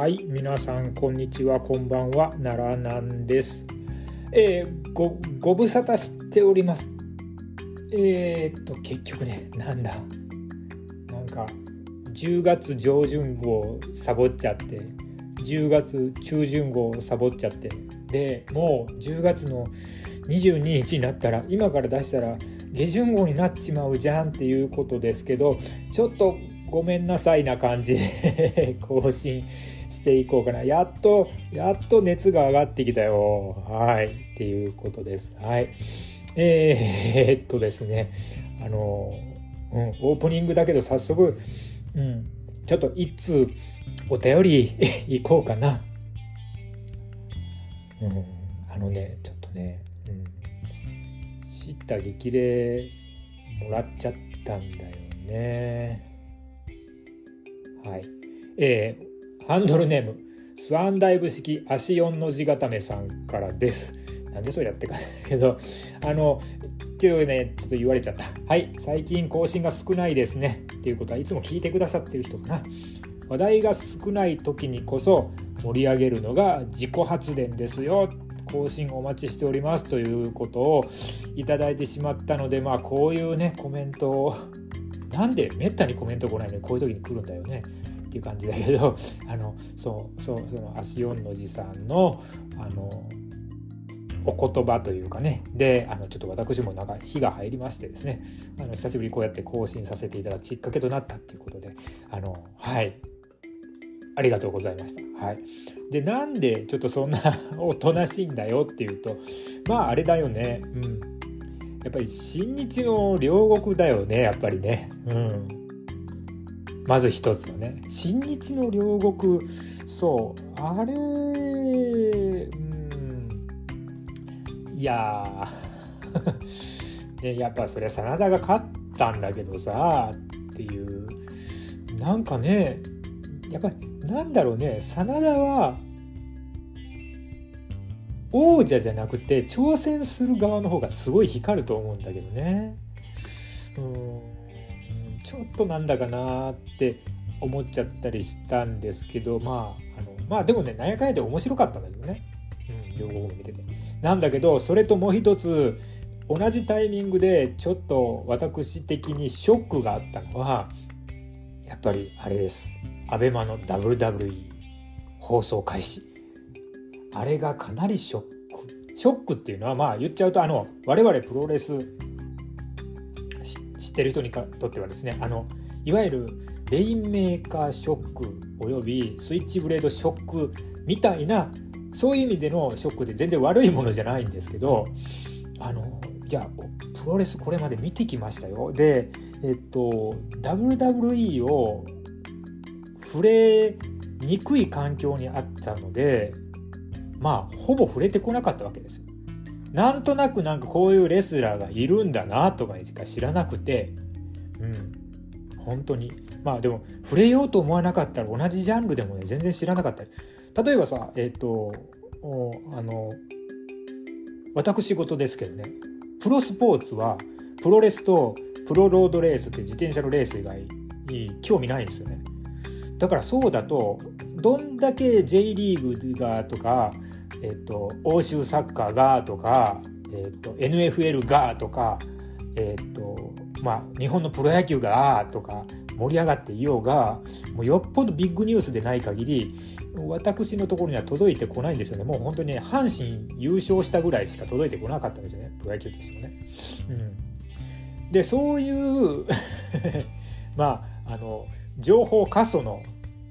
はい皆さんこんにちは。こんばんは。奈良なんです。えー、ごご無沙汰しております。えー、っと結局ねなんだ。なんか10月上旬号サボっちゃって10月中旬号サボっちゃって。でもう10月の22日になったら今から出したら下旬号になっちまうじゃんっていうことですけどちょっとごめんなさいな感じで更新していこうかな。やっと、やっと熱が上がってきたよ。はい。っていうことです。はい。えー、っとですね。あの、うん、オープニングだけど早速、うん、ちょっと一通お便り いこうかな。うん、あのね、ちょっとね、うん、知った激励もらっちゃったんだよね。はい。えー、ハンドルネーム、スワンダイブ式足4の字固めさんからです。なんでそれやってかんだけど、あの、っていうね、ちょっと言われちゃった。はい、最近更新が少ないですね。っていうことはいつも聞いてくださってる人かな。話題が少ない時にこそ盛り上げるのが自己発電ですよ。更新お待ちしておりますということをいただいてしまったので、まあこういうね、コメントをなんでめったにコメント来ないのにこういう時に来るんだよねっていう感じだけど あのそうそうその足四の字さんのあのお言葉というかね。であのちょっと私もなんか火が入りましてですね。あの久しぶりこうやって更新させていただくきっかけとなったっていうことであのはい。ありがとうございました。はい、でなんでちょっとそんな おとなしいんだよっていうとまああれだよね。うん。やっぱり新日の両国だよねやっぱりね。うん。まず一つのね。新日の両国。そう。あれうん。いや ねやっぱそりゃ真田が勝ったんだけどさっていう。なんかねやっぱりなんだろうね。真田は王者じゃなくて挑戦する側の方がすごい光ると思うんだけどね。うん。ちょっとなんだかなって思っちゃったりしたんですけどまああのまあでもねなんやかんやで面白かったんだけどね、うん、両国見てて。なんだけどそれともう一つ同じタイミングでちょっと私的にショックがあったのはやっぱりあれです。ABEMA の WWE 放送開始。あれがかなりショック。ショックっていうのはまあ言っちゃうとあの我々プロレスってる人にとってはですねあのいわゆるレインメーカーショックおよびスイッチブレードショックみたいなそういう意味でのショックで全然悪いものじゃないんですけどあのいやプロレスこれまで見てきましたよ。でえっと WWE を触れにくい環境にあったのでまあほぼ触れてこなかったわけですなんとなくなんかこういうレスラーがいるんだなとかしか知らなくて。うん。本当に。まあでも触れようと思わなかったら同じジャンルでもね全然知らなかったり。例えばさえっ、ー、とあの私事ですけどね。プロスポーツはプロレスとプロロードレースって自転車のレース以外に興味ないんですよね。だからそうだとどんだけ J リーグがとかえっと、欧州サッカーがとか、えっと、NFL がとか、えっとまあ、日本のプロ野球がとか盛り上がっていようがもうよっぽどビッグニュースでない限り私のところには届いてこないんですよね。もう本当に、ね、阪神優勝したぐらいしか届いてこなかったんですよね。プロ野球ですよね。うん、でそういう まああの情報過疎の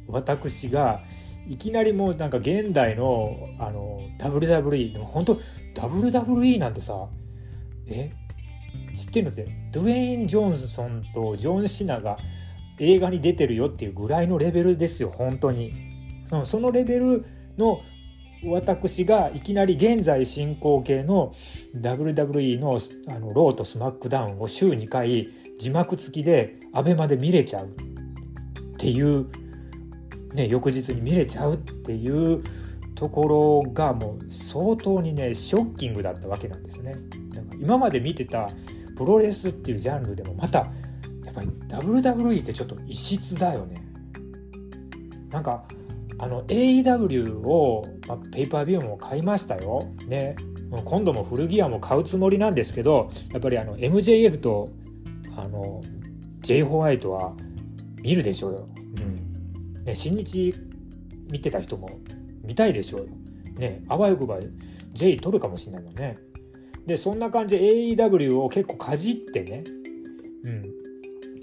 私がいきなりもうなんか現代のあの WWE でも本当 WWE なんてさえ？知ってるのってドゥエイン・ジョンソンとジョン・シナが映画に出てるよっていうぐらいのレベルですよ本当に。そのレベルの私がいきなり現在進行形の WWE のあのローとスマックダウンを週2回字幕付きで ABEMA で見れちゃうっていうね、翌日に見れちゃうっていうところがもう相当にねショッキングだったわけなんですね。だから今まで見てたプロレスっていうジャンルでもまたやっぱり WWE ってちょっと異質だよね。なんかあの AEW を、ま、ペーパービューも買いましたよ。ね。今度も古着屋も買うつもりなんですけど、やっぱりあの MJF とあの J ホワイトは見るでしょうよ。ね、新日見てた人も見たいでしょうよ。ね、あわよくば J 取るかもしれないもんね。で、そんな感じで AEW を結構かじってね、うん。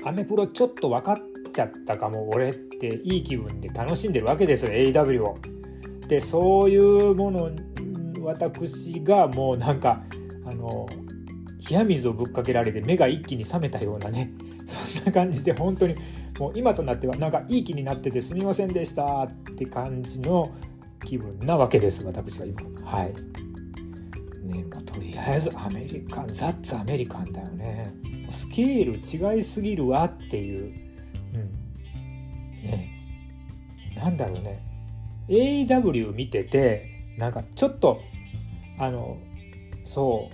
アメプロちょっと分かっちゃったかも、俺っていい気分で楽しんでるわけですよ、AEW を。で、そういうもの、私がもうなんか、あの、冷や水をぶっかけられて目が一気に覚めたようなね、そんな感じで本当にもう今となってはなんかいい気になっててすみませんでしたって感じの気分なわけです私は今。はい。ねもうとりあえずアメリカンザッツアメリカンだよね。スケール違いすぎるわっていう。うん。ね。なんだろうね。AW 見ててなんかちょっとあのそ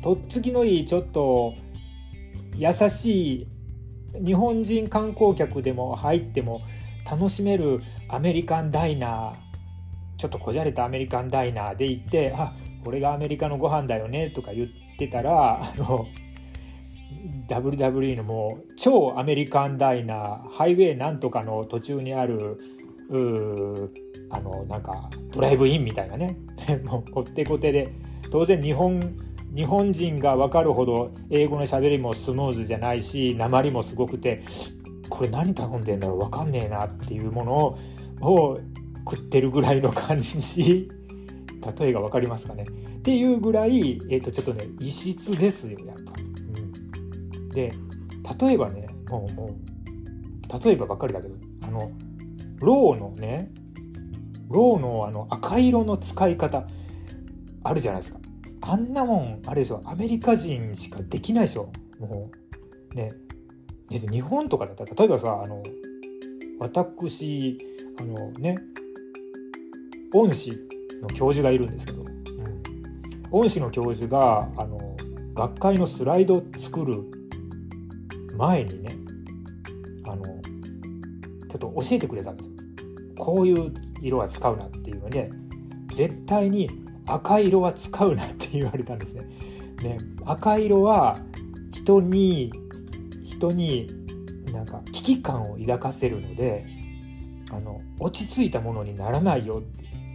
うとっつきのいいちょっと優しい日本人観光客でも入っても楽しめるアメリカンダイナーちょっとこじゃれたアメリカンダイナーで行ってあこれがアメリカのご飯だよねとか言ってたらあの WWE のもう超アメリカンダイナーハイウェイなんとかの途中にあるあのなんかドライブインみたいなね。もうこってこてで。当然日本日本人が分かるほど英語のしゃべりもスムーズじゃないし鉛もすごくてこれ何頼んでんだろう分かんねえなっていうものを食ってるぐらいの感じ 例えが分かりますかね？っていうぐらい、えー、とちょっとね異質ですよやっぱ。うん、で例えばねもうもう例えばばっかりだけどあのローのねローのあの赤色の使い方あるじゃないですか。あんなもん、あれでしょ、アメリカ人しかできないでしょ。もう、ね。ね日本とかだ。ったら、例えばさ、あの、私、あのね、恩師の教授がいるんですけど、うん、恩師の教授が、あの、学会のスライドを作る前にね、あの、ちょっと教えてくれたんですよ。こういう色は使うなっていうので、絶対に赤色は使うなって言われたんですね。ね赤色は人に人になんか危機感を抱かせるのであの落ち着いたものにならないよ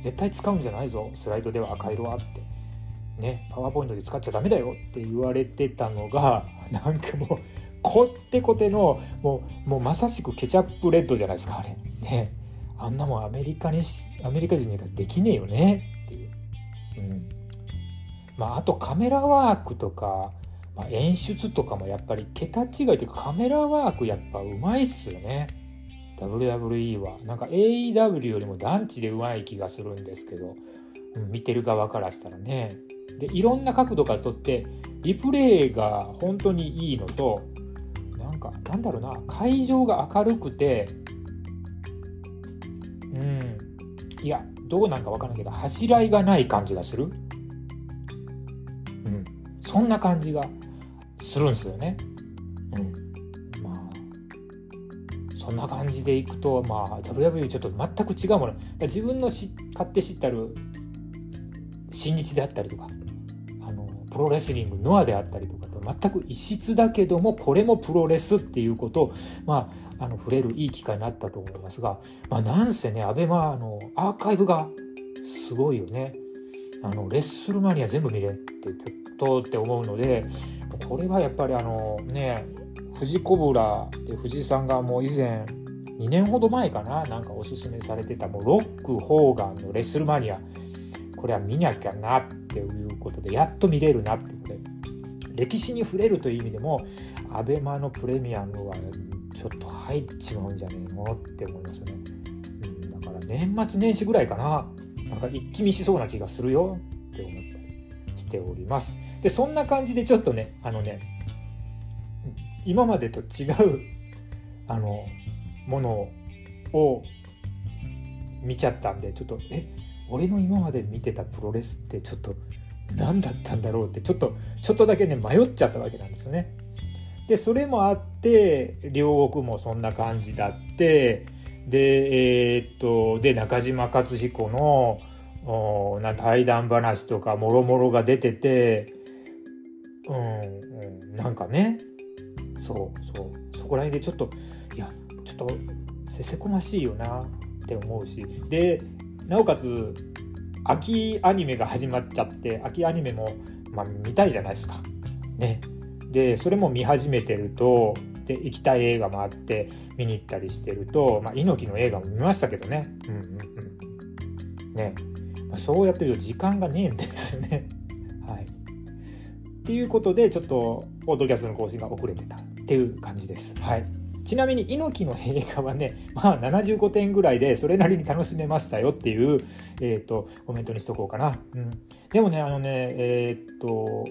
絶対使うんじゃないぞスライドでは赤色はってねパワーポイントで使っちゃダメだよって言われてたのが なんかもうこってこてのもうもうまさしくケチャップレッドじゃないですかあれ。ね。あんなもんアメリカにアメリカ人にできねえよね。まあ、あとカメラワークとか、まあ、演出とかもやっぱり桁違いというかカメラワークやっぱうまいっすよね。WWE は。なんか AEW よりも団地でうまい気がするんですけど、うん、見てる側からしたらね。でいろんな角度から撮ってリプレイが本当にいいのとなんかなんだろうな会場が明るくてうんいやどうなんかわからないけど恥じらいがない感じがする。そんな感じがするんですよね。うん。まあそんな感じでいくとまあ WW ちょっと全く違うもの。自分のし買って知ったる新日であったりとかあのプロレスリングノアであったりとかと全く異質だけどもこれもプロレスっていうことをまああの触れるいい機会になったと思いますが、まあ、なんせね、アベマのアーカイブがすごいよね。あのレッスルマニア全部見れってずっとって思うので、これはやっぱりあのね、富士コブラで藤井さんがもう以前、2年ほど前かな、なんかおすすめされてた、もうロック・ホーガンのレッスルマニア、これは見なきゃなっていうことで、やっと見れるなってことで、歴史に触れるという意味でも、アベマのプレミアムはちょっと入っちまうんじゃねえのって思いますね、うん、だから年末年始ぐらいかな。なんか一気見しそうな気がするよって思ったりしておりますでそんな感じでちょっとねあのね今までと違うあのものを見ちゃったんでちょっとえ俺の今まで見てたプロレスってちょっと何だったんだろうってちょっとちょっとだけね迷っちゃったわけなんですよね。でそれもあって両国もそんな感じだってでえー、っとで中島克彦のおな対談話とかもろもろが出ててうん、うん、なんかねそうそうそこら辺でちょっといやちょっとせせこましいよなって思うしでなおかつ秋アニメが始まっちゃって秋アニメも、まあ、見たいじゃないですか。ね。でそれも見始めてるとで行きたい映画もあって見に行ったりしてると、まあ、猪木の映画も見ましたけどね。うんうんうん。ね。まあ、そうやってると時間がねえんですよね。はい。っていうことでちょっとポッドキャストの更新が遅れてたっていう感じです。はい。ちなみに猪木の映画はね、まあ75点ぐらいでそれなりに楽しめましたよっていう、えっ、ー、と、コメントにしとこうかな。うん。でもね、あのね、えっ、ー、と、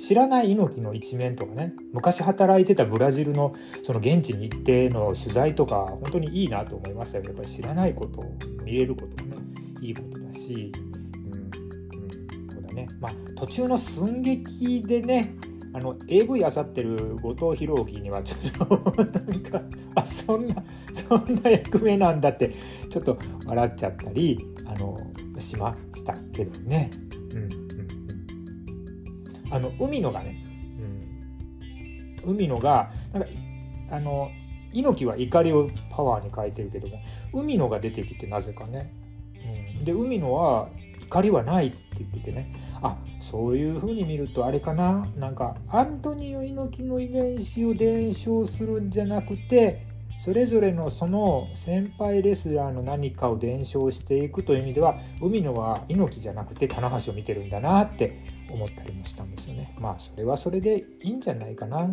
知らない猪木の一面とかね昔働いてたブラジルのその現地に行っての取材とか本当にいいなと思いましたよやっぱり知らないこと見れることもねいいことだし、うんうん、そうだね。まあ途中の寸劇でねあの AV あさってる後藤弘樹にはちょっとなんかあそんなそんな役目なんだってちょっと笑っちゃったりあのしましたけどね。うん、あの海野がね、うん、海野がなんかあの猪木は怒りをパワーに変えてるけども海野が出てきてなぜかね、うん、で海野は怒りはないって言っててね。あそういうふうに見るとあれかな。なんかアントニオ猪木の遺伝子を伝承するんじゃなくてそれぞれのその先輩レスラーの何かを伝承していくという意味では海野は猪木じゃなくて棚橋を見てるんだなって思ったりもしたんですよね。まあそれはそれでいいんじゃないかな。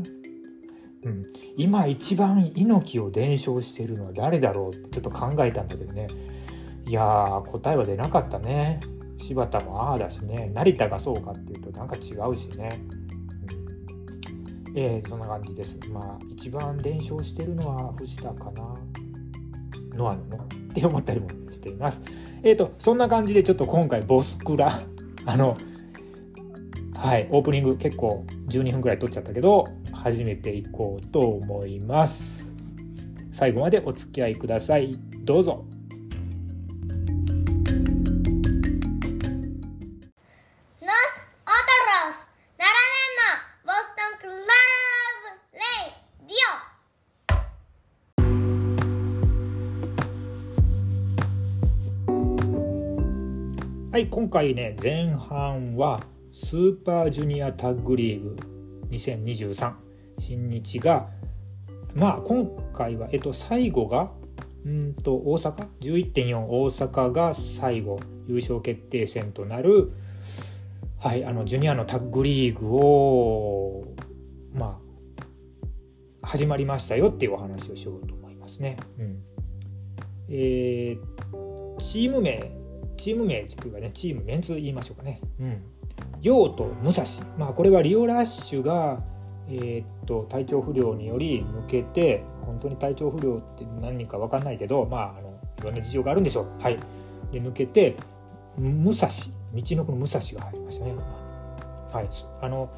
うん、今一番猪木を伝承しているのは誰だろうってちょっと考えたんだけどね。いやー答えは出なかったね。柴田もああだしね。成田がそうかっていうとなんか違うしね、うん、えー、そんな感じです。まあ一番伝承してるのは藤田かな。ノアののって思ったりもしています。えっ、ー、とそんな感じでちょっと今回ボスクラあのはいオープニング結構12分ぐらい撮っちゃったけど始めていこうと思います。最後までお付き合いください。どうぞ。はい、今回ね、前半はスーパージュニアタッグリーグ2023新日が、まあ今回は、えっと、最後が、うんと大阪？11.4大阪が最後優勝決定戦となる、はい、あのジュニアのタッグリーグをまあ始まりましたよっていうお話をしようと思いますね。うん、えー、チーム名チーム名というかね、チーム、メンツ言いましょうかね。うん。陽と武蔵。まあ、これはリオラッシュが、えー、っと、体調不良により抜けて、本当に体調不良って何人か分かんないけど、まあ、あの、いろんな事情があるんでしょう。はい。で、抜けて、武蔵、道のこの武蔵が入りましたね。はい。あの、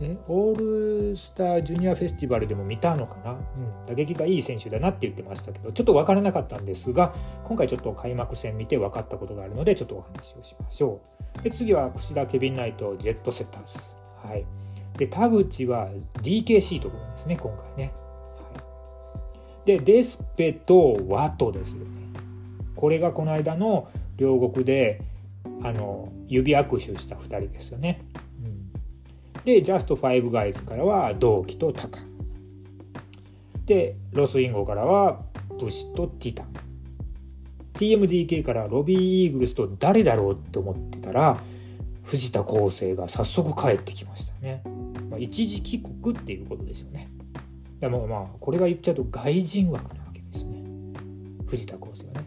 ね、オールスタージュニアフェスティバルでも見たのかな、うん、打撃がいい選手だなって言ってましたけど、ちょっと分からなかったんですが、今回ちょっと開幕戦見て分かったことがあるので、ちょっとお話をしましょう。で次は櫛田、ケビン・ナイト、ジェットセッターズ。はい、で田口は DKC というこですね、今回ね。はい、で、デスペとワトですよね。これがこの間の両国であの指握手した2人ですよね。で、ジャストファイブガイズからは同期とタカ。で、ロスインゴからはブシとティタン。TMDK からロビーイーグルスと誰だろうって思ってたら、藤田康生が早速帰ってきましたね。まあ、一時帰国っていうことですよね。でもまあ、これが言っちゃうと外人枠なわけですね。藤田康生はね。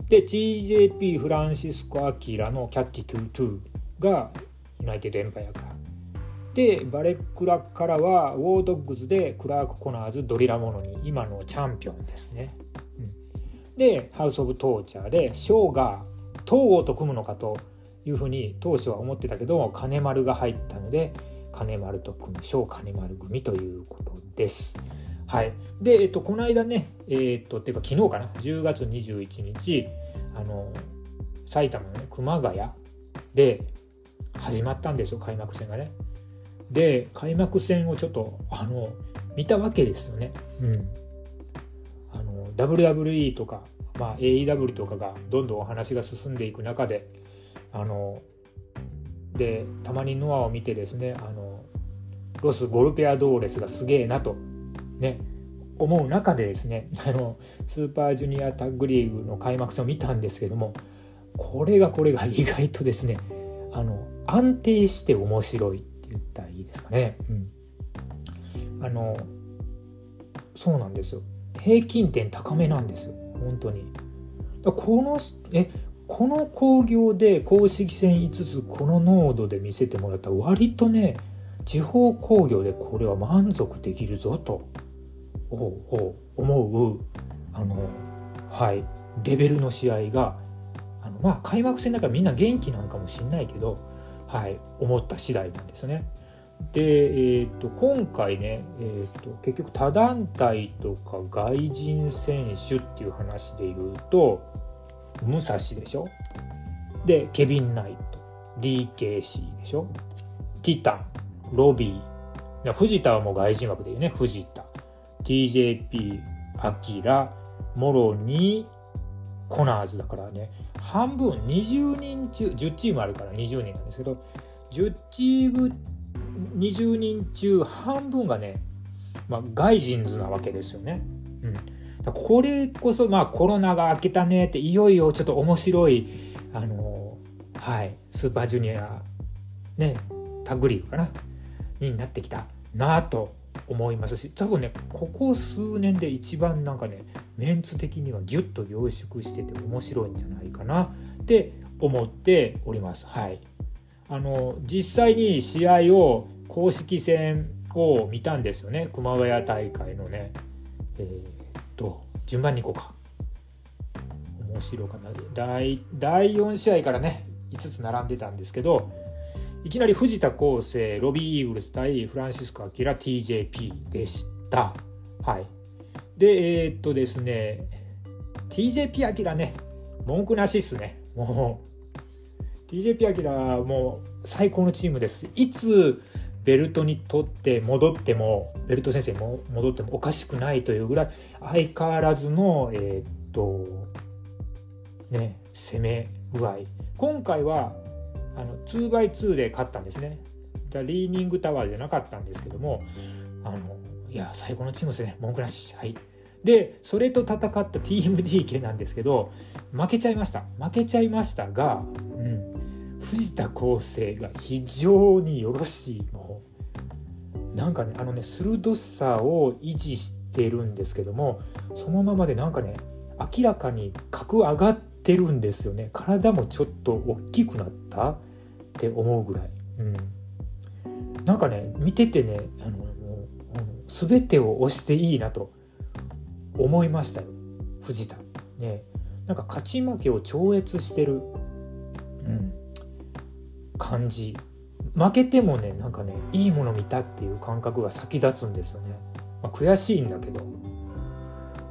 うん、で、TJP フランシスコ・アキラのキャッチ・トゥ・トゥがユナイテッドエンパイアか。で、バレックラからは、ウォードッグズでクラーク・コナーズ、ドリラモノに、今のチャンピオンですね。うん、で、ハウス・オブ・トーチャーで、ショーが東郷と組むのかというふうに当初は思ってたけど、金丸が入ったので、金丸と組む、ショー金丸組ということです。はいで、えっと、この間ねえっとっていうか昨日かな？10月21日あの埼玉のね熊谷で始まったんですよ開幕戦がね。で開幕戦をちょっとあの見たわけですよね。うん。あの WWE とか、まあ、AEW とかがどんどんお話が進んでいく中であのでたまにノアを見てですねあのロス・ゴルペア・ドーレスがすげえなとね思う中でですねあのスーパージュニアタッグリーグの開幕戦を見たんですけどもこれがこれが意外とですねあの安定して面白いって言ったらいいですかね。うん、あのそうなんですよ。平均点高めなんですよ。本当に。このえこの興行で公式戦5つこの濃度で見せてもらったら割とね地方興行でこれは満足できるぞと。思う。あのはい。レベルの試合があのまあ開幕戦だからみんな元気なのかもしれないけどはい思った次第なんですね。で、えーと、今回ね、えーと、結局他団体とか外人選手っていう話で言うと武蔵でしょ？でケビン・ナイト DKC でしょ？ティタンロビー藤田はもう外人枠で言うね藤田。TJP アキラモロニコナーズだからね。半分20人中10チームあるから20人なんですけど10チーム20人中半分がね、まあ、外人ズなわけですよね。うん、これこそまあコロナが明けたねっていよいよちょっと面白いあのはいスーパージュニアねタッグリーグかなになってきたなと思いますし多分ねここ数年で一番なんかねメンツ的にはギュッと凝縮してて面白いんじゃないかなって思っております。はい、あの実際に試合を公式戦を見たんですよね熊谷大会のね。えー、っと順番にいこうか。面白かな第第4試合からね5つ並んでたんですけどいきなり藤田康生、ロビー・イーグルス対フランシスコ・アキラ TJP でした。はい。で、えー、っとですね、TJP アキラね、文句なしっすね。もう、TJP アキラもう最高のチームです。いつベルトに取って戻っても、ベルト先生も戻ってもおかしくないというぐらい、相変わらずの、えー、っと、ね、攻め具合。今回はあの 2x2 で勝ったんですね。リーニングタワーじゃなかったんですけども、あのいや、最高のチームですね、文句なし。はい。で、それと戦った TMDK なんですけど、負けちゃいました。負けちゃいましたが、うん、藤田康生が非常によろしい。もう、なんかね、あのね、鋭さを維持してるんですけども、そのままでなんかね、明らかに格上がってってるんですよね。体もちょっと大きくなったって思うぐらい、うん、なんかね見ててねあのもう全てを押していいなと思いましたよ。藤田。ね。なんか勝ち負けを超越してる、うん、感じ。負けてもねなんかねいいもの見たっていう感覚が先立つんですよね、まあ、悔しいんだけど。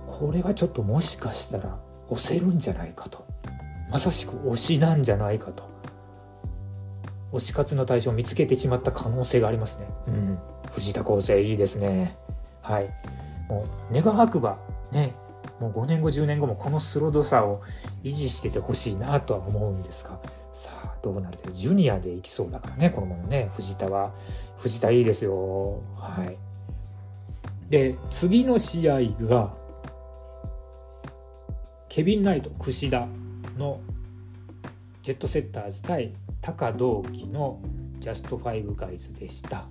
これはちょっともしかしたら押せるんじゃないかと。まさしく推しなんじゃないかと。推し活の対象を見つけてしまった可能性がありますね。うん。藤田康生いいですね。はい。もう願わくばねもう5年後10年後もこのスロドさを維持しててほしいなとは思うんですが。さあどうなるかジュニアでいきそうだからねこのままね。藤田は藤田いいですよ。はい。で次の試合がケビン・ナイト、櫛田のジェットセッターズ対高同期のジャストファイブガイズでした。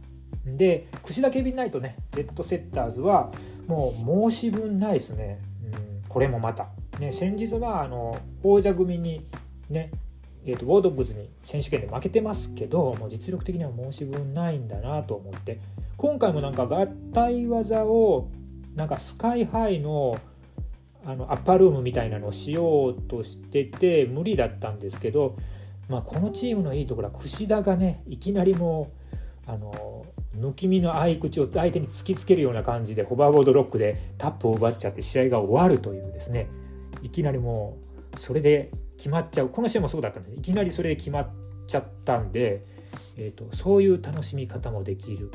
で、櫛田ケビン・ナイトね、ジェットセッターズはもう申し分ないですね。うん、これもまた。ね、先日はあの王者組にね、えーと、ウォードブズに選手権で負けてますけどもう実力的には申し分ないんだなと思って今回もなんか合体技をなんかスカイハイのあのアッパールームみたいなのをしようとしてて無理だったんですけど、まあ、このチームのいいところは櫛田がねいきなりもうあの抜き身の合い口を相手に突きつけるような感じでホバーボードロックでタップを奪っちゃって試合が終わるというですね。いきなりもうそれで決まっちゃう。この試合もそうだったんです。いきなりそれで決まっちゃったんで、えーと、そういう楽しみ方もできる、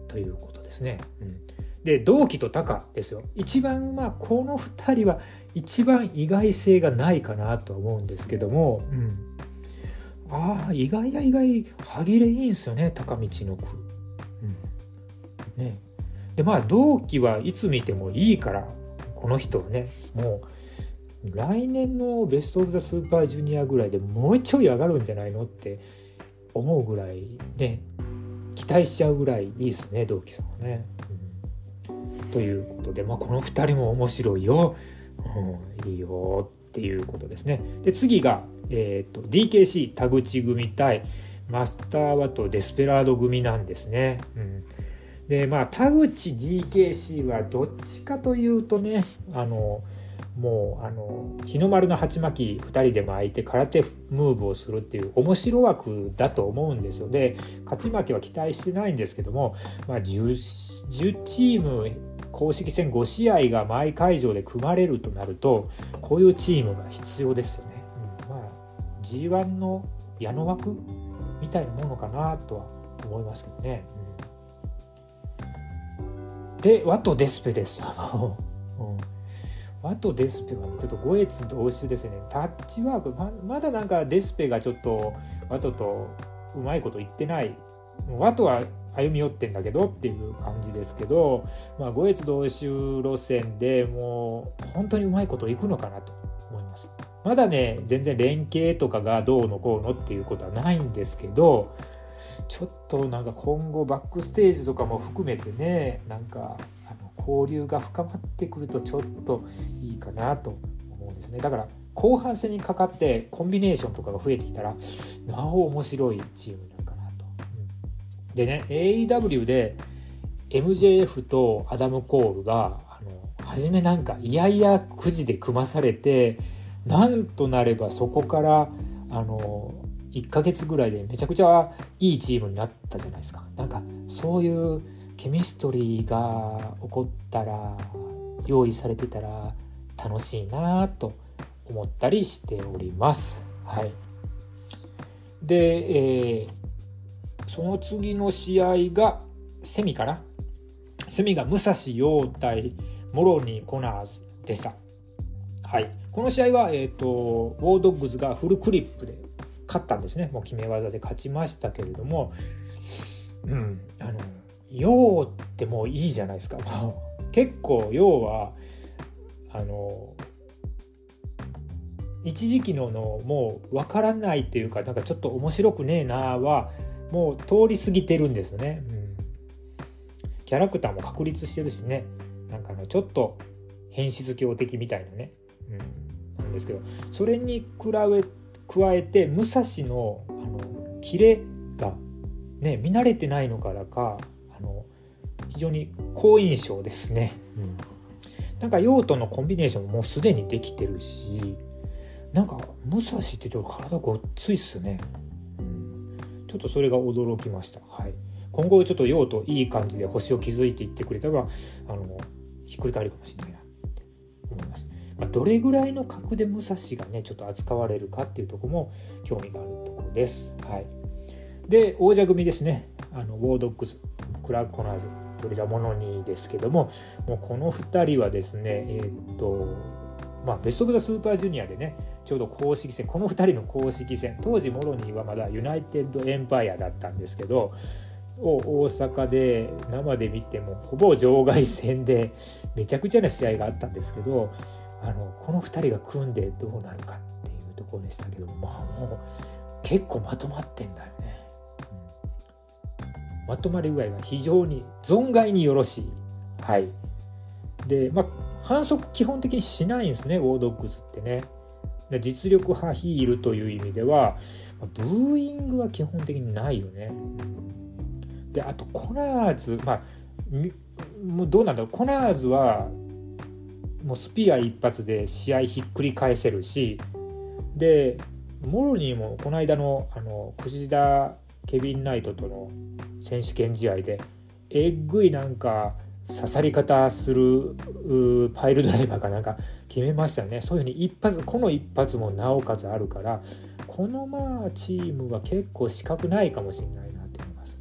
うん、ということですね。うん、で同期とタカですよ。一番まあこの2人は一番意外性がないかなとは思うんですけども、うん、ああ意外や意外歯切れいいんですよね高道の句。うん、ね。でまあ同期はいつ見てもいいからこの人はねもう来年のベスト・オブ・ザ・スーパージュニアぐらいでもうちょい上がるんじゃないのって思うぐらいね期待しちゃうぐらいいいですね同期さんはね。うん、ということで、まあ、この2人も面白いよ、うん、いいよっていうことですね。で次が、えーと、DKC 田口組対マスターワトデスペラード組なんですね。うんでまあ田口 DKC はどっちかというとねあのもうあの日の丸の鉢巻き2人で巻いて空手ムーブをするっていう面白枠だと思うんですよで勝ち負けは期待してないんですけども、まあ10、10, チーム公式戦5試合が毎会場で組まれるとなるとこういうチームが必要ですよね。うん、まあ G1 の矢野枠みたいなものかなとは思いますけどね。うん、でワト・デスペです。うんワト・デスペはね、ちょっと五越同種ですね。タッチワークま、まだなんかデスペがちょっとワトとうまいこと言ってない。ワトは歩み寄ってんだけどっていう感じですけど、まあ、五越同種路線でもう本当にうまいこといくのかなと思います。まだね、全然連携とかがどうのこうのっていうことはないんですけど、ちょっとなんか今後バックステージとかも含めてね、なんかあの交流が深まってくるとちょっといいかなと思うんですねだから後半戦にかかってコンビネーションとかが増えてきたらなお面白いチームに。でね AEW で MJF とアダム・コールがあの初めなんかいやいやくじで組まされてなんとなればそこからあの1ヶ月ぐらいでめちゃくちゃいいチームになったじゃないですか。なんかそういうケミストリーが起こったら用意されてたら楽しいなと思ったりしております。はい、で、えー、その次の試合がセミかな？セミが武蔵陽対モロニー・コナーズでした。はい、この試合は、えーと、ウォードッグズがフルクリップで勝ったんですね。もう決め技で勝ちましたけれども、うん、あの陽ってもういいじゃないですか。結構陽はあの一時期ののもう分からないっていうかなんかちょっと面白くねえなはもう通り過ぎてるんですよね、うん、キャラクターも確立してるしね。なんかあのちょっと変質狂的みたいなね、うん、なんですけどそれに比べ加えて武蔵のあのキレがね見慣れてないのからかあの非常に好印象ですね。うん、なんか用途のコンビネーションもうすでにできてるしなんか武蔵ってちょっと体ごっついっすね。ちょっとそれが驚きました。はい、今後ちょっと用途いい感じで星を築いていってくれたらあのひっくり返るかもしれないなって思います。まあ、どれぐらいの格で武蔵がねちょっと扱われるかっていうとこも興味があるところです。はい、で王者組ですねあのウォードックスクラーク・コナーズゴリラモノニーですけどももうこの2人はですねえー、っとまあベスト・オブ・ザ・スーパージュニアでねちょうど公式戦この2人の公式戦当時モロニーはまだユナイテッド・エンパイアだったんですけどを大阪で生で見てもほぼ場外戦でめちゃくちゃな試合があったんですけどあのこの2人が組んでどうなるかっていうところでしたけどまあもう結構まとまってんだよね。まとまり具合が非常に存外によろしい。はい。で、まあ、反則基本的にしないんですね、ウォードッグズってね。で実力派ヒールという意味では、ブーイングは基本的にないよね。で、あと、コナーズ、まあ、もうどうなんだろう、コナーズは、もうスピア一発で試合ひっくり返せるし、で、モロニーもこの間のあの、藤田ケビン・ナイトとの選手権試合でえぐいなんか刺さり方するパイルドライバーかなんか決めましたよね。そういうふうに一発この一発もなおかつあるからこのまあチームは結構資格ないかもしれないなと思います。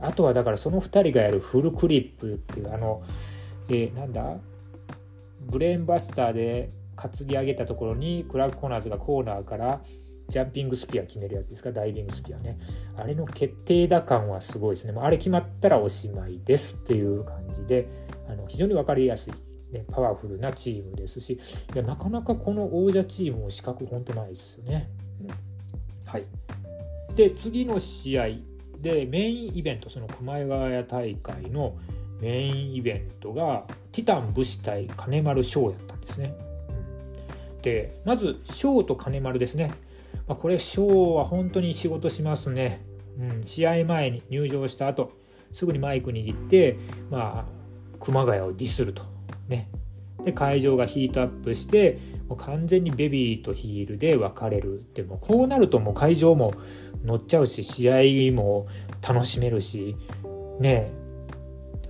あとはだからその2人がやるフルクリップっていうあの、えー、なんだ？ブレーンバスターで担ぎ上げたところにクラーク・コーナーズがコーナーからジャンピングスピア決めるやつですか？ダイビングスピアね。あれの決定打感はすごいですね。もうあれ決まったらおしまいですっていう感じであの非常に分かりやすい、ね、パワフルなチームですしいやなかなかこの王者チームも資格本当ないですよね、うん、はい。で次の試合でメインイベントその熊谷大会のメインイベントがティタン武士対金丸翔やったんですね、うん、でまず翔と金丸ですねまあ、これ、ショーは本当に仕事しますね。うん、試合前に入場した後、すぐにマイク握って、まあ、熊谷をディスると。ね。で、会場がヒートアップして、もう完全にベビーとヒールで分かれる。でも、こうなるともう会場も乗っちゃうし、試合も楽しめるし、ね、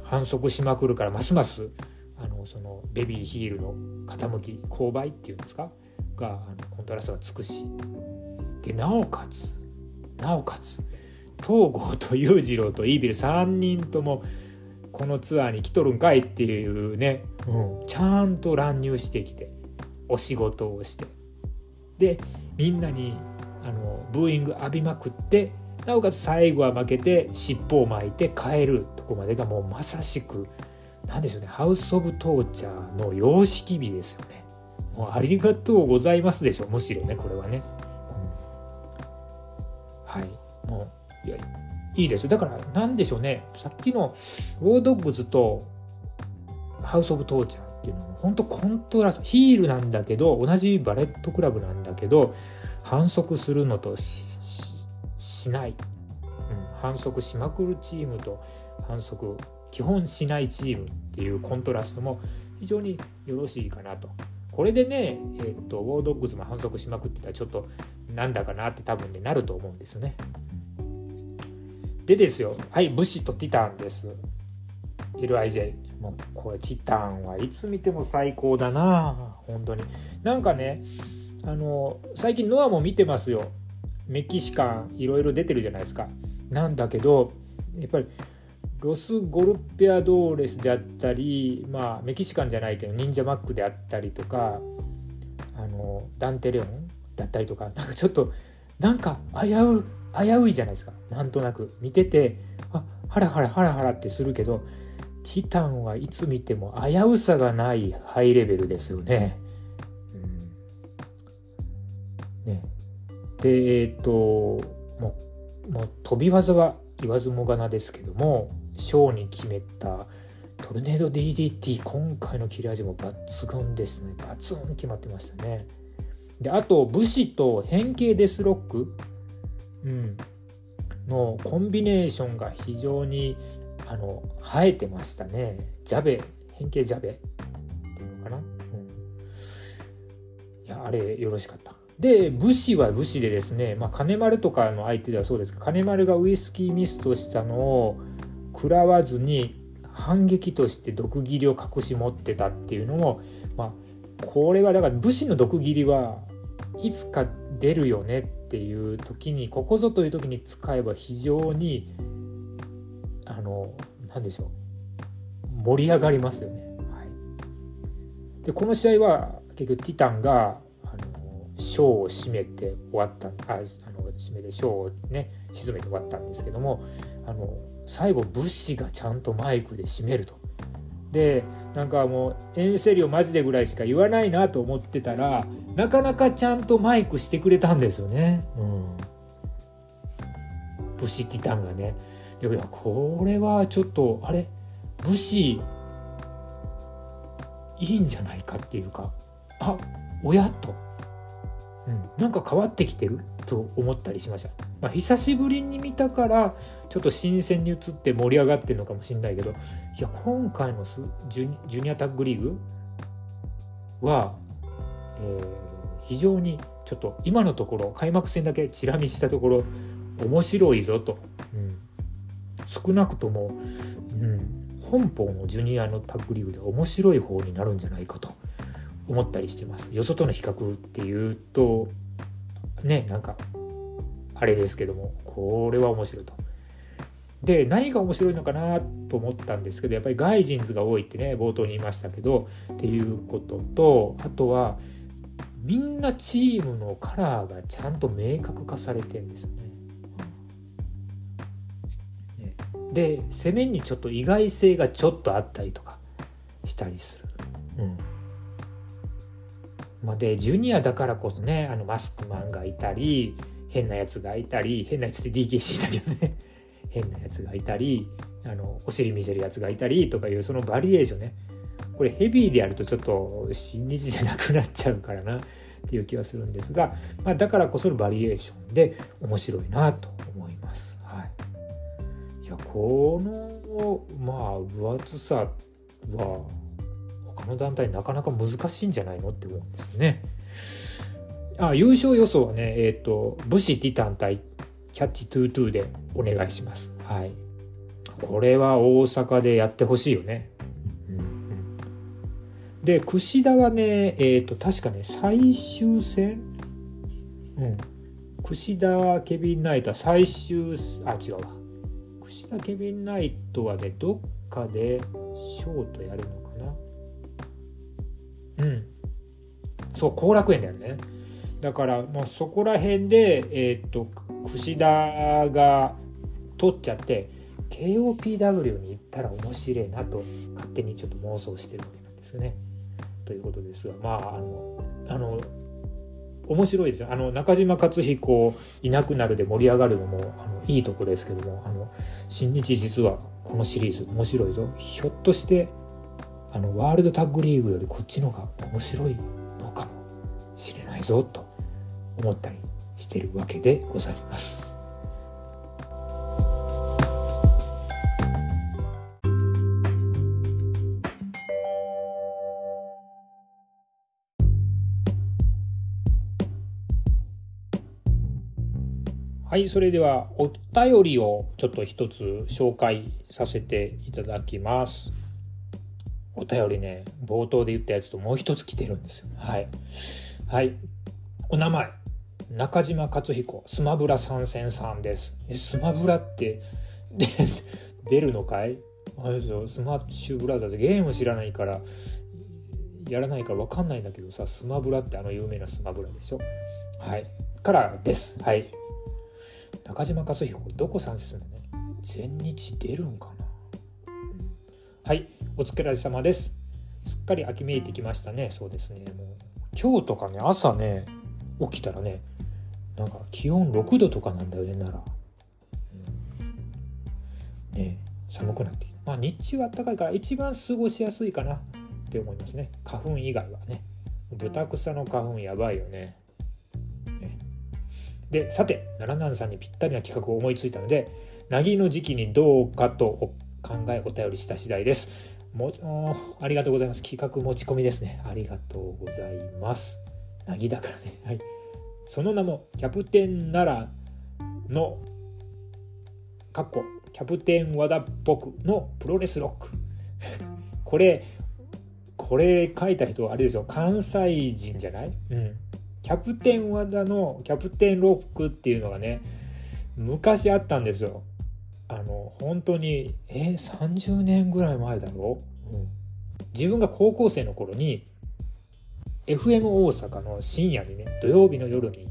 反則しまくるから、ますますあのそのベビーヒールの傾き勾配っていうんですか？がコントラストがつくしでなおかつなおかつ東郷と裕次郎とイービル3人ともこのツアーに来とるんかいっていうね、うん、ちゃんと乱入してきてお仕事をして。でみんなにあのブーイング浴びまくってなおかつ最後は負けて尻尾を巻いて帰るとこまでがもうまさしく何でしょうねハウス・オブ・トーチャーの様式美ですよね。もうありがとうございますでしょむしろねこれはね。はい。もういやいいですだから何でしょうね。さっきのウォードッグズとハウス・オブ・トーチャーっていうのは本当コントラストヒールなんだけど同じバレットクラブなんだけど反則するのとしない、うん、反則しまくるチームと反則基本しないチームっていうコントラストも非常によろしいかなと。これでね、えー、っとウォードッグズも反則しまくってたらちょっとなんだかなって多分ねなると思うんですね。でですよはい武士とティタンです。LIJ もうこれティタンはいつ見ても最高だな。本当に。なんかねあの最近ノアも見てますよ。メキシカンいろいろ出てるじゃないですか。なんだけどやっぱりロス・ゴルペアドーレスであったりまあメキシカンじゃないけど忍者マックであったりとかあのダンテレオンだったりとかなんかちょっとなんか危う危ういじゃないですか。なんとなく。見ててあハラハラハラハラってするけどティタンはいつ見ても危うさがないハイレベルですよね。うん、ね。でえっ、ー、ともうもう飛び技は言わずもがなですけどもショーに決めたトルネード DDT 今回の切れ味も抜群ですね。バツン決まってましたね。であと武士と変形デスロック、うん、のコンビネーションが非常にあの生えてましたね。ジャベ。変形ジャベ。っていうのかな、うん、いやあれよろしかった。で武士は武士でですね、まあ、金丸とかの相手ではそうですが金丸がウイスキーミストしたのを食らわずに反撃として毒斬りを隠し持ってたっていうのも、まあ、これはだから武士の毒斬りはいつか出るよねっていう時にここぞという時に使えば非常にあの何でしょう盛り上がりますよね。はい、でこの試合は結局ティタンがあのショーを締めて終わったああの締めてショーをね沈めて終わったんですけどもあの最後物資がちゃんとマイクで締めると。でなんかもうエンセリオマジでぐらいしか言わないなと思ってたらなかなかちゃんとマイクしてくれたんですよね。うん。武士ティタンがね。でこれはちょっとあれ？武士いいんじゃないかっていうかあおや？と、うん、なんか変わってきてる？と思ったりしました。まあ、久しぶりに見たからちょっと新鮮に映って盛り上がってるのかもしれないけどいや今回のジュジュニアタッグリーグは、えー、非常にちょっと今のところ開幕戦だけチラ見したところ面白いぞと、うん、少なくとも、うん、本邦のジュニアのタッグリーグで面白い方になるんじゃないかと思ったりしてます。よそとの比較っていうとねなんかあれですけどもこれは面白いと。で何が面白いのかなと思ったんですけどやっぱりガイジンズが多いってね冒頭に言いましたけどっていうこととあとはみんなチームのカラーがちゃんと明確化されてんですね。ねで攻めにちょっと意外性がちょっとあったりとかしたりする。うんまあ、でジュニアだからこそねあのマスクマンがいたり変なやつがいたり変なやつって DKC だけどね 変なやつがいたりあのお尻見せるやつがいたりとかいうそのバリエーションねこれヘビーでやるとちょっと新日じゃなくなっちゃうからなっていう気はするんですが、まあ、だからこそのバリエーションで面白いなと思います。はい、いやこのまあ分厚さは他の団体なかなか難しいんじゃないのって思うんですよね。あ優勝予想はね、えっ、ー、と、武士ティタン対キャッチトゥートゥーでお願いします。はい。これは大阪でやってほしいよね。で、櫛田はね、えっ、ー、と、確かね、最終戦？うん。櫛田ケビン・ナイトは最終、あ、違うわ。櫛田ケビン・ナイトはね、どっかでショートやるのかな？うん。そう、後楽園だよね。だからもうそこら辺で、えっ、ー、と櫛田が取っちゃって KOPW に行ったら面白いなと勝手にちょっと妄想してるわけなんですね。ということですがまああのあの面白いですよあの中島克彦いなくなるで盛り上がるのもあのいいとこですけどもあの新日実はこのシリーズ面白いぞひょっとしてあのワールドタッグリーグよりこっちの方が面白いのかもしれないぞと思ったりしてるわけでございます。はい、それではお便りをちょっと一つ紹介させていただきます。お便りね、冒頭で言ったやつともう一つ来てるんですよ。はい。はい。お名前、中島克彦スマブラ参戦さんです。えスマブラって 出るのかい？あれですよ。スマッシュブラザーズ。ゲーム知らないからやらないから分かんないんだけどさスマブラってあの有名なスマブラでしょ？はい。からです。はい。中島克彦どこ参戦するのね全日出るんかな。はいお疲れ様です。すっかり秋めいてきましたね。そうですね。もう今日とかね朝ね起きたらねなんか気温6度とかなんだよねなら、うん、ね寒くなってまあ日中は暖かいから一番過ごしやすいかなって思いますね。花粉以外はね。豚草の花粉やばいよね。でさて奈良南さんにぴったりな企画を思いついたのでなぎの時期にどうかと考えお便りした次第です。もありがとうございます。企画持ち込みですね。ありがとうございます。なぎだからね。はい。その名もキャプテン奈良のかっこキャプテン和田っぽくのプロレスロック。これこれ書いた人あれですよ。関西人じゃない？うん。キャプテン和田のキャプテンロックっていうのがね昔あったんですよ。あの本当にえ30年ぐらい前だろ？う、ん、自分が高校生の頃に FM 大阪の深夜にね土曜日の夜に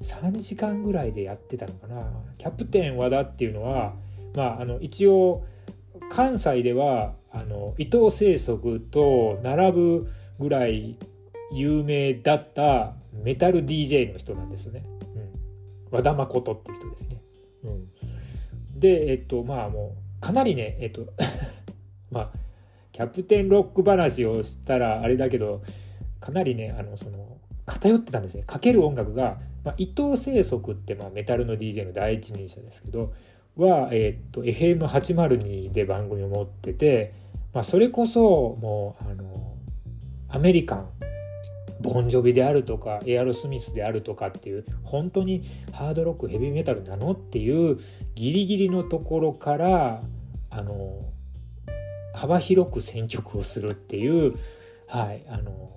3時間ぐらいでやってたのかな。キャプテン和田っていうのはまああの一応関西ではあの伊藤清則と並ぶぐらい有名だったメタル DJ の人なんですね、うん、和田誠っていう人ですね、うん、でえっとまあもうかなりねえっと まあキャプテンロック話をしたらあれだけどかなりねあのその偏ってたんですね。かける音楽が、まあ、伊藤清則ってまあメタルの DJ の第一人者ですけどは、えー、っと FM802 で番組を持ってて、まあ、それこそもうあのアメリカンボンジョビであるとかエアロスミスであるとかっていう本当にハードロックヘビーメタルなのっていうギリギリのところからあの幅広く選曲をするっていう、はい、あの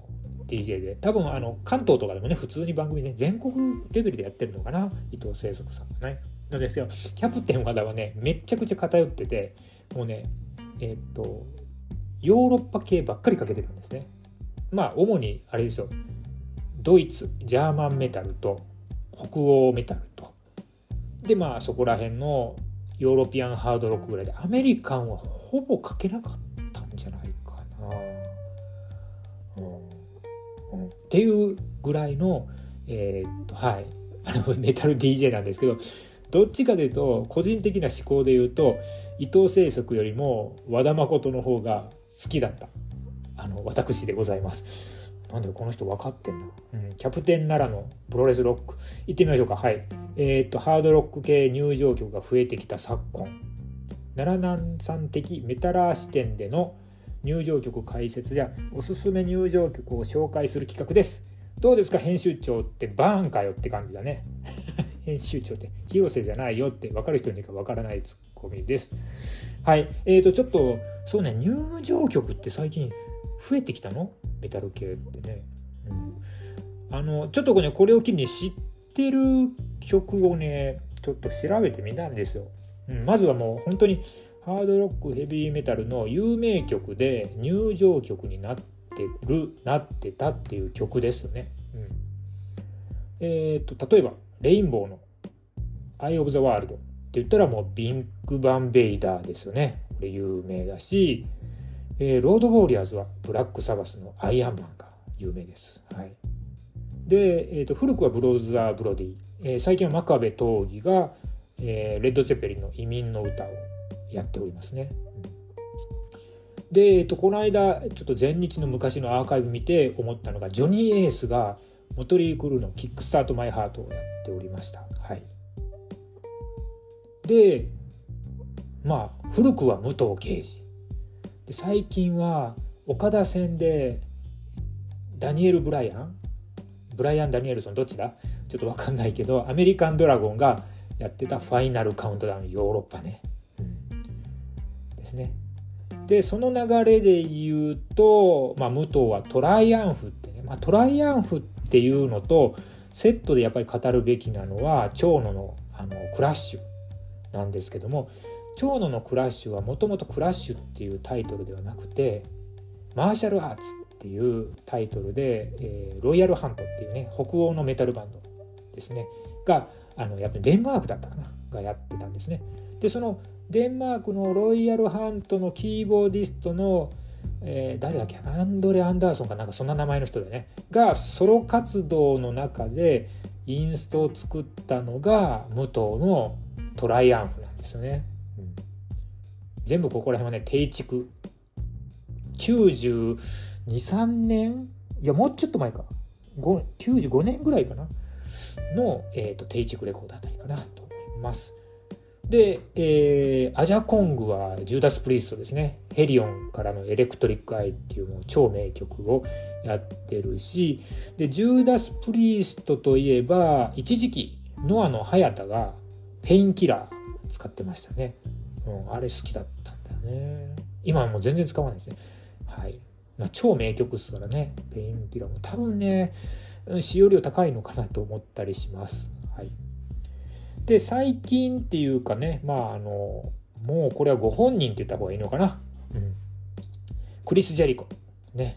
DJ で多分あの関東とかでもね普通に番組ね全国レベルでやってるのかな伊藤清則さんがね。なんですよキャプテン和田はねめちゃくちゃ偏っててもうねえ、っとヨーロッパ系ばっかりかけてるんですね。まあ主にあれですよ。ドイツジャーマンメタルと北欧メタルと。でまあそこら辺のヨーロピアンハードロックぐらいでアメリカンはほぼかけなかったんじゃないかな。うん、っていうぐらいのえー、っとはい。あのメタル DJ なんですけどどっちかというと個人的な思考で言うと伊藤清則よりも和田誠の方が好きだった。あの私でございます。なんでこの人分かってんな、うん、キャプテン奈良のプロレスロック。行ってみましょうか。はい。えー、っとハードロック系入場曲が増えてきた昨今。奈良南さん的メタラー視点での入場曲解説やおすすめ入場曲を紹介する企画です。どうですか？編集長ってバーンかよって感じだね。編集長って広瀬じゃないよって分かる人にか分からないツッコミです。はい。えーとちょっとそうね入場曲って最近増えてきたの？メタル系ってね、うん、あのちょっとねこれを機に知ってる曲をねちょっと調べてみたんですよ、うん、まずはもう本当にハードロックヘビーメタルの有名曲で入場曲になってるなってたっていう曲ですね、うん、えっ、と例えばレインボーの「アイ・オブ・ザ・ワールド」って言ったらもうビッグバン・ベイダーですよね。これ有名だしえー、ロード・ウォーリアーズはブラック・サバスの Iron Man が有名です。はい、で、えーと、古くはブルーザー・ブロディ、えー、最近は真壁刀義が、えー、レッド・ツェッペリンの移民の歌をやっておりますね。で、えーと、この間ちょっと前日の昔のアーカイブ見て思ったのがジョニー・エースがモトリー・クルーの「キックスタート・マイ・ハート」をやっておりました。はい、でまあ古くは武藤敬司で最近は岡田戦でダニエル・ブライアン？ブライアン・ダニエルソンどっちだ？ちょっと分かんないけどアメリカンドラゴンがやってたファイナルカウントダウンヨーロッパね、うん、ですね。でその流れで言うと、まあ、武藤はトライアンフってね、まあ、トライアンフっていうのとセットでやっぱり語るべきなのは長野のあのクラッシュなんですけども長野のクラッシュはもともとクラッシュっていうタイトルではなくてマーシャルアーツっていうタイトルで、えー、ロイヤルハントっていうね北欧のメタルバンドですね。があのやっぱりデンマークだったかな？がやってたんですね。でそのデンマークのロイヤルハントのキーボーディストの、えー、誰だっけ？アンドレ・アンダーソンかなんかそんな名前の人でね。がソロ活動の中でインストを作ったのが武藤のトライアンフなんですよね。全部ここら辺はね定築。92、3年？いやもうちょっと前か。95年ぐらいかな。の、えーと、テイチクレコードあたりかなと思います。で、えー、アジャコングはジューダス・プリーストですね。 Hellion からの Electric Eye っていうもう超名曲をやってるしでジューダス・プリーストといえば一時期ノアの早田が Painkiller 使ってましたね、うん、あれ好きだっね。今はもう全然使わないですね。はい。超名曲ですからね。ペインキラーも。多分ね使用量高いのかなと思ったりします。はい。で最近っていうかねまああのもうこれはご本人って言った方がいいのかな。うん。クリス・ジャリコ。ね。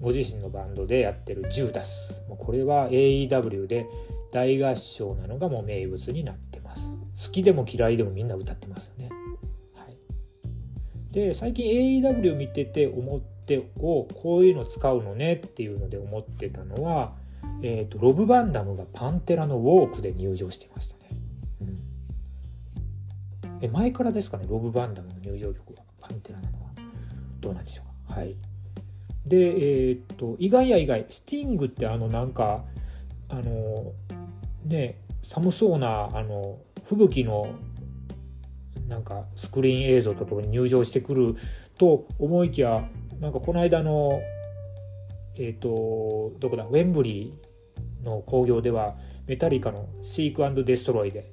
ご自身のバンドでやってるジューダス。もうこれは AEW で大合唱なのがもう名物になってます。好きでも嫌いでもみんな歌ってますよね。で最近 AEW 見てて思っておこういうの使うのねっていうので思ってたのは、えーと、ロブ・バンダムがパンテラのウォークで入場してましたね、うん、え前からですかねロブ・バンダムの入場曲は？パンテラなのは？どうなんでしょうか？はい。でえっ、ー、と意外や意外スティングってあのなんかあのね寒そうなあの吹雪のなんかスクリーン映像とともに入場してくると思いきやなんかこの間のえっ、ー、とどこだウェンブリーの興行ではメタリカの「シークデストロイ」で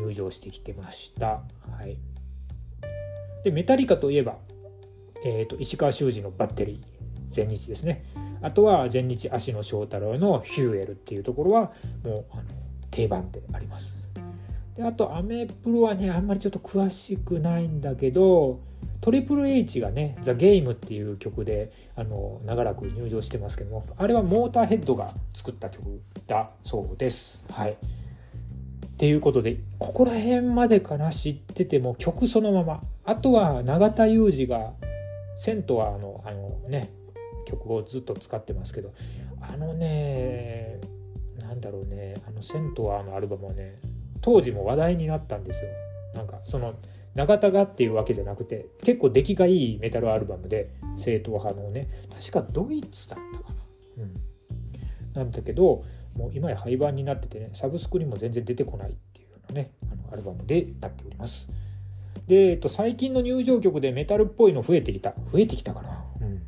入場してきてました。はい、でメタリカといえば、えーと、石川修司のバッテリー全日ですねあとは全日足野翔太郎のヒューエルっていうところはもうあの定番であります。であとアメプロはねあんまりちょっと詳しくないんだけどトリプル H がね「ザ・ゲームっていう曲であの長らく入場してますけどもあれはモーターヘッドが作った曲だそうです。はい。っていうことでここら辺までかな知ってても曲そのままあとは永田裕二がセントはあのあのね曲をずっと使ってますけどあのねなんだろうねあのセントはあのアルバムはね当時も話題になったんですよ。なんかその永田がっていうわけじゃなくて結構出来がいいメタルアルバムで正統派のね。確かドイツだったかな。うん。なんだけどもう今や廃盤になっててねサブスクにも全然出てこないっていうようなねあのアルバムでなっております。で、えっと、最近の入場曲でメタルっぽいの増えてきた。増えてきたかな。うん。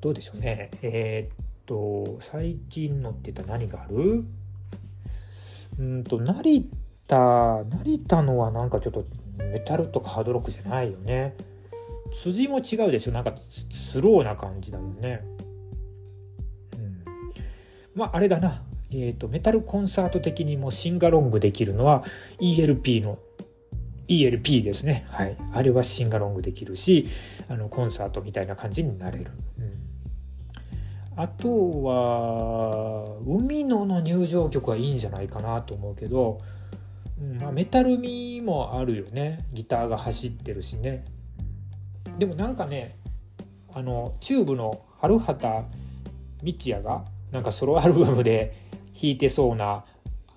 どうでしょうね。えー、っと最近のって言ったら何がある？うんと成田成田のはなんかちょっとメタルとかハードロックじゃないよね。辻も違うでしょなんかスローな感じだもんね。うん。まああれだな。えっ、ー、とメタルコンサート的にもシンガロングできるのは ELP の ELP ですね。はい。あれはシンガロングできるしあのコンサートみたいな感じになれる、うん。あとは海野の入場曲はいいんじゃないかなと思うけど、うんまあ、メタル味もあるよね。ギターが走ってるしね。でもなんかねあのチューブの春畑道也がなんかソロアルバムで弾いてそうな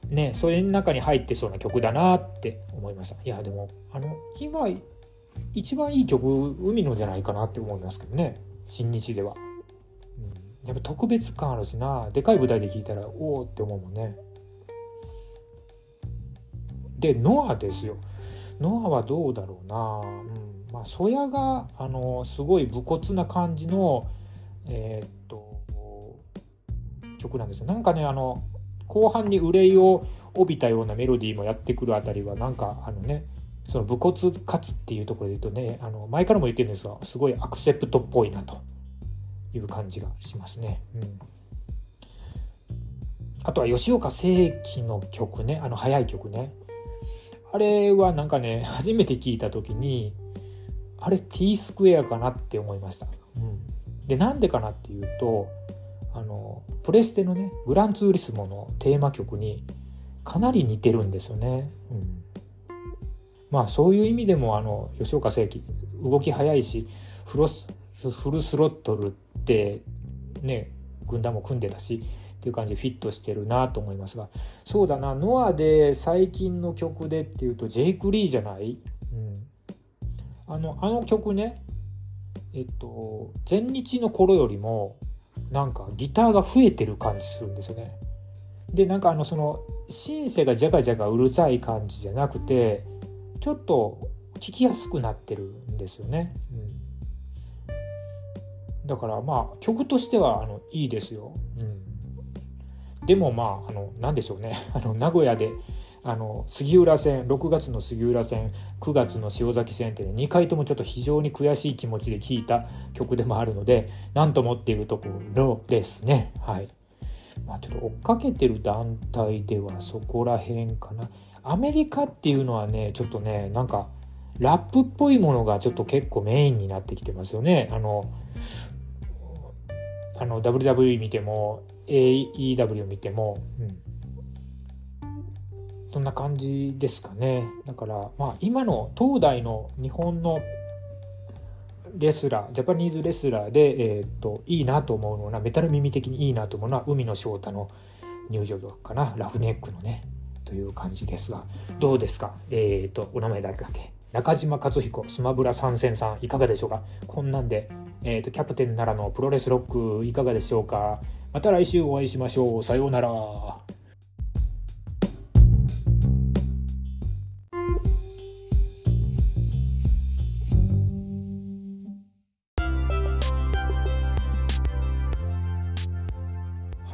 ねそれの中に入ってそうな曲だなって思いました。いやでもあの今一番いい曲海野じゃないかなって思いますけどね。新日では。やっぱ特別感あるしな。でかい舞台で聴いたらおおって思うもんね。でノアですよ。ノアはどうだろうな、うん。まあ、ソヤがあのすごい武骨な感じのえー、っと曲なんですよ。なんかねあの後半に憂いを帯びたようなメロディーもやってくるあたりはなんかあのねその武骨かつっていうところで言うとねあの前からも言ってるんですがすごいアクセプトっぽいなと。いう感じがしますね。うん、あとは吉岡聖輝の曲ねあの速い曲ねあれはなんかね初めて聞いた時にあれ T スクエアかなって思いました。うん、でなんでかなっていうとあのプレステのねグランツーリスモのテーマ曲にかなり似てるんですよね。うん、まあそういう意味でもあの吉岡聖輝動き速いしフロスフルスロットルってね軍団も組んでたしっていう感じでフィットしてるなと思いますがそうだなノアで最近の曲でっていうとジェイク・リーじゃない、うん、あのあの曲ねえっと前日の頃よりもなんかギターが増えてる感じするんですよね。でなんかあのそのシンセがジャカジャカうるさい感じじゃなくてちょっと聴きやすくなってるんですよね。うんだからまあ曲としてはあのいいですよ。うん、でもまああの何でしょうね あの名古屋であの杉浦線6月の杉浦線9月の塩崎線ってね2回ともちょっと非常に悔しい気持ちで聴いた曲でもあるので何ともっていうところですね。はいまあ、ちょっと追っかけてる団体ではそこら辺かな。アメリカっていうのはねちょっとねなんかラップっぽいものがちょっと結構メインになってきてますよね。あのあの WWE 見ても AEW 見ても、うん、そんな感じですかね。だからまあ今の東大の日本のレスラージャパニーズレスラーで、えー、っといいなと思うのはメタル耳的にいいなと思うのは海野翔太の入場曲かな。ラフネックのねという感じですが。どうですか？えー、っとお名前だけ中島和彦スマブラ参戦さんいかがでしょうか？こんなんで。えーと、キャプテン奈良のプロレスロックいかがでしょうか？また来週お会いしましょう。さようなら。は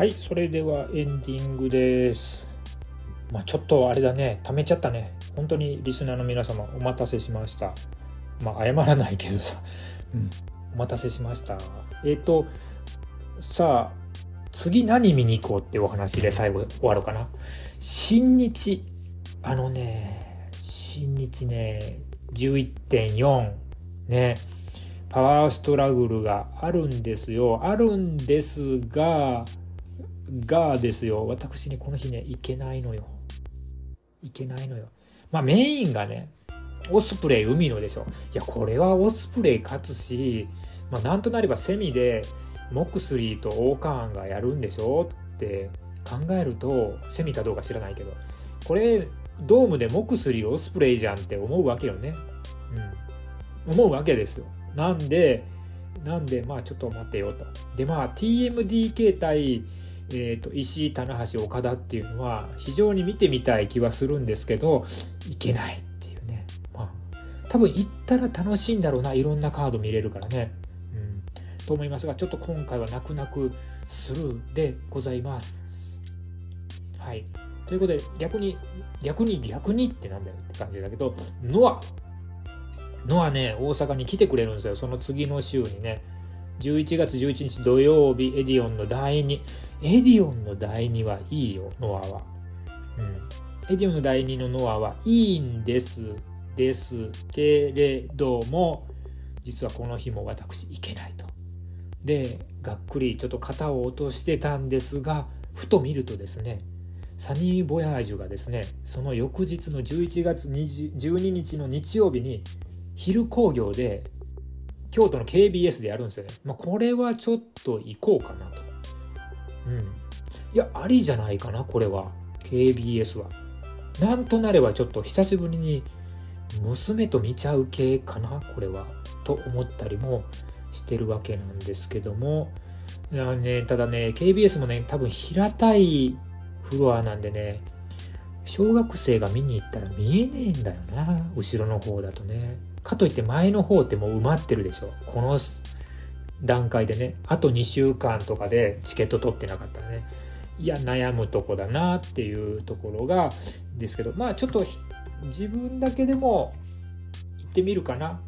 いそれではエンディングです。まあちょっとあれだね。貯めちゃったね。本当にリスナーの皆様お待たせしました。まあ謝らないけどさ、うん、お待たせしました。えっ、ー、とさあ次何見に行こうっていうお話で最後終わろうかな。新日。あのね新日ね11.4ね。パワーストラグルがあるんですよ。あるんですががですよ。私ねこの日ね行けないのよ。行けないのよ。まあメインがねオスプレイ海野でしょ。いやこれはオスプレイ勝つし、まあ、なんとなればセミでモクスリーとオーカーンがやるんでしょって考えるとセミかどうか知らないけどこれドームでモクスリーオスプレイじゃんって思うわけよね、うん、思うわけですよ。なんでなんでまあちょっと待ってよと。でまあ TMDK 対えーと、石井棚橋岡田っていうのは非常に見てみたい気はするんですけどいけないっていうね。まあ多分行ったら楽しいんだろうないろんなカード見れるからね、と思いますがちょっと今回は泣く泣くスルーでございます。はい。ということで逆に逆に逆にってなんだよって感じだけどノア。ノアね大阪に来てくれるんですよ。その次の週にね。11月11日土曜日エディオンの第2エディオンの第2はいいよノアは、うん、エディオンの第2のノアはいいんです。ですけれども実はこの日も私行けない。でがっくりちょっと肩を落としてたんですがふと見るとですねサニー・ボヤージュがですねその翌日の11月12日の日曜日に昼工業で京都の KBS でやるんですよね。まあ、これはちょっと行こうかなと。うん。いや、ありじゃないかな、これは。KBS は。なんとなればちょっと久しぶりに娘と見ちゃう系かな、これは。と思ったりもしてるわけなんですけども。ね、ただね、KBS もね、多分平たいフロアなんでね、小学生が見に行ったら見えねえんだよな、後ろの方だとね。かといって前の方ってもう埋まってるでしょこの段階でねあと2週間とかでチケット取ってなかったらねいや悩むとこだなっていうところがですけどまあちょっと自分だけでも行ってみるかな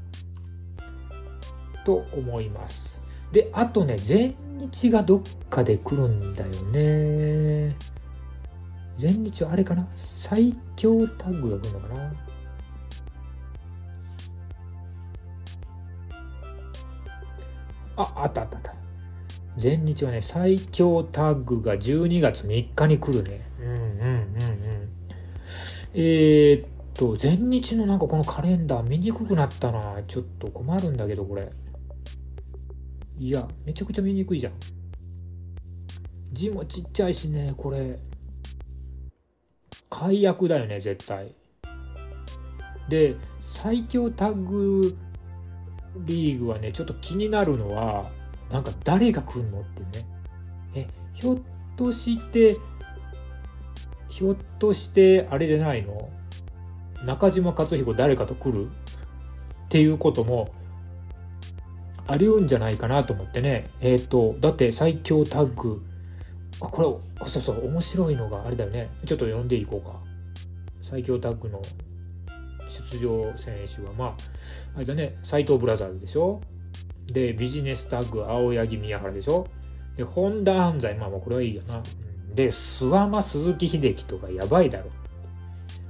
と思いますであとね全日がどっかで来るんだよね全日はあれかな？最強タッグが来るのかな？あ、あったあったあった。全日はね、最強タッグが12月3日に来るね。うんうんうんうん。えー、っと、全日のなんかこのカレンダー見にくくなったな。ちょっと困るんだけど、これ。いや、めちゃくちゃ見にくいじゃん。字もちっちゃいしね、これ。解約だよね、絶対。で、最強タッグリーグはねちょっと気になるのはなんか誰が来んのってねえひょっとしてひょっとしてあれじゃないの？中島克彦誰かと来る？っていうこともありうんじゃないかなと思ってね。えっ、ー、とだって最強タッグ。あこれそうそう面白いのがあれだよね。ちょっと読んでいこうか。最強タッグの出場選手はまああれだね。斎藤ブラザーズでしょ。でビジネスタッグ青柳宮原でしょ。で本田安西まあまあこれはいいよな。で諏訪間鈴木秀樹とかやばいだろ。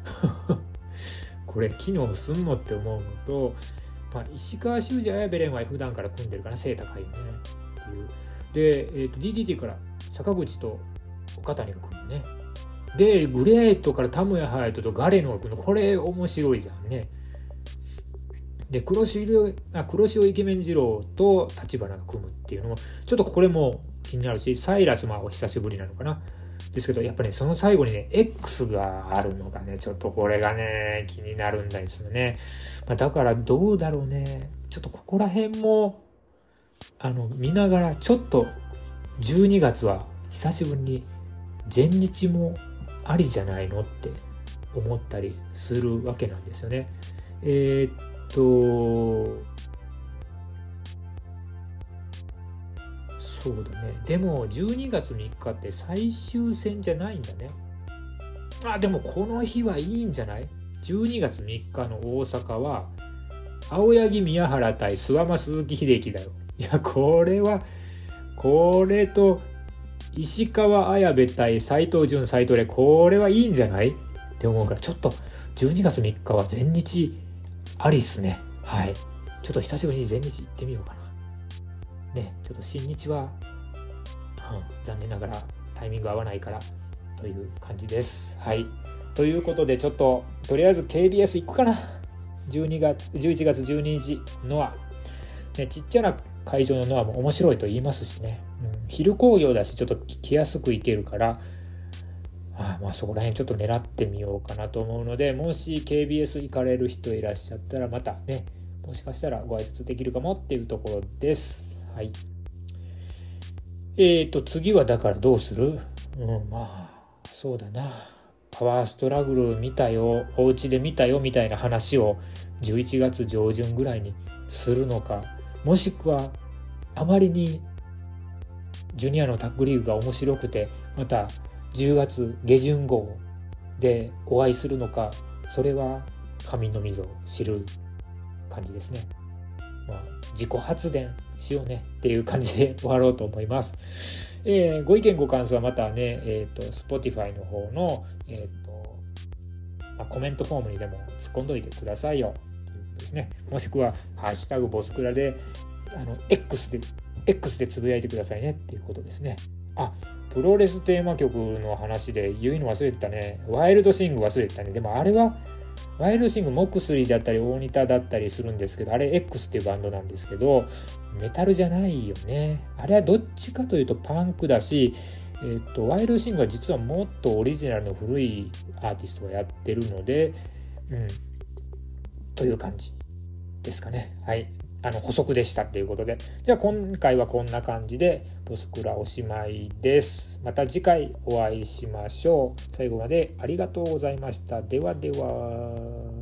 これ機能すんのって思うのと、まあ、石川修司やベレンは普段から組んでるから背高いよねっていうで、えーと、DDT から坂口と岡谷が組むねで、グレートからタムヤハヤトとガレノが来るの、これ面白いじゃんね。で、黒潮あ黒潮イケメン二郎と立花が組むっていうのも、ちょっとこれも気になるし、サイラスもお久しぶりなのかな。ですけど、やっぱり、ね、その最後にね、X があるのがね、ちょっとこれがね、気になるんですよね。まあ、だからどうだろうね。ちょっとここら辺も、あの、見ながら、ちょっと12月は久しぶりに前日もありじゃないのって思ったりするわけなんですよね。えー、っとそうだね。でも12月3日って最終戦じゃないんだね。あでもこの日はいいんじゃない？12月3日の大阪は青柳宮原対諏訪間鈴木秀樹だよ。いやこれはこれと石川綾部対斎藤潤斎藤でこれはいいんじゃない？って思うからちょっと12月3日は全日ありっすね。はい。ちょっと久しぶりに全日行ってみようかな。ねちょっと新日は、うん、残念ながらタイミング合わないからという感じです。はい。ということでちょっととりあえず KBS 行くかな。12月11月12日ノア、ね、ちっちゃな会場のノアも面白いと言いますしね、うん、昼工業だしちょっと来やすく行けるから。あまあそこら辺ちょっと狙ってみようかなと思うのでもし KBS 行かれる人いらっしゃったらまたねもしかしたらご挨拶できるかもっていうところです。はい。えーと次はだからどうする？うんまあそうだな。パワーストラグル見たよ。お家で見たよみたいな話を11月上旬ぐらいにするのか。もしくはあまりにジュニアのタッグリーグが面白くてまた10月下旬号でお会いするのか。それは神の溝を知る感じですね。まあ、自己発電しようねっていう感じで終わろうと思います。えー、ご意見ご感想はまたね、えっ、ー、と、Spotify の方の、えっ、ー、と、まあ、コメントフォームにでも突っ込んどいてくださいよ。ということですね。もしくは、ハッシュタグボスクラで、あの、X で、X でつぶやいてくださいねっていうことですね。あ、プロレステーマ曲の話で言うの忘れてたね。ワイルドシング忘れてたね。でもあれは、ワイルドシング、モクスリーだったり、大仁田だったりするんですけど、あれ X っていうバンドなんですけど、メタルじゃないよね。あれはどっちかというとパンクだし、えっ、と、ワイルドシングは実はもっとオリジナルの古いアーティストがやってるので、うん、という感じですかね。はい。あの補足でしたっていうことで。じゃあ今回はこんな感じで、ボスクラおしまいです。また次回お会いしましょう。最後までありがとうございました。ではでは。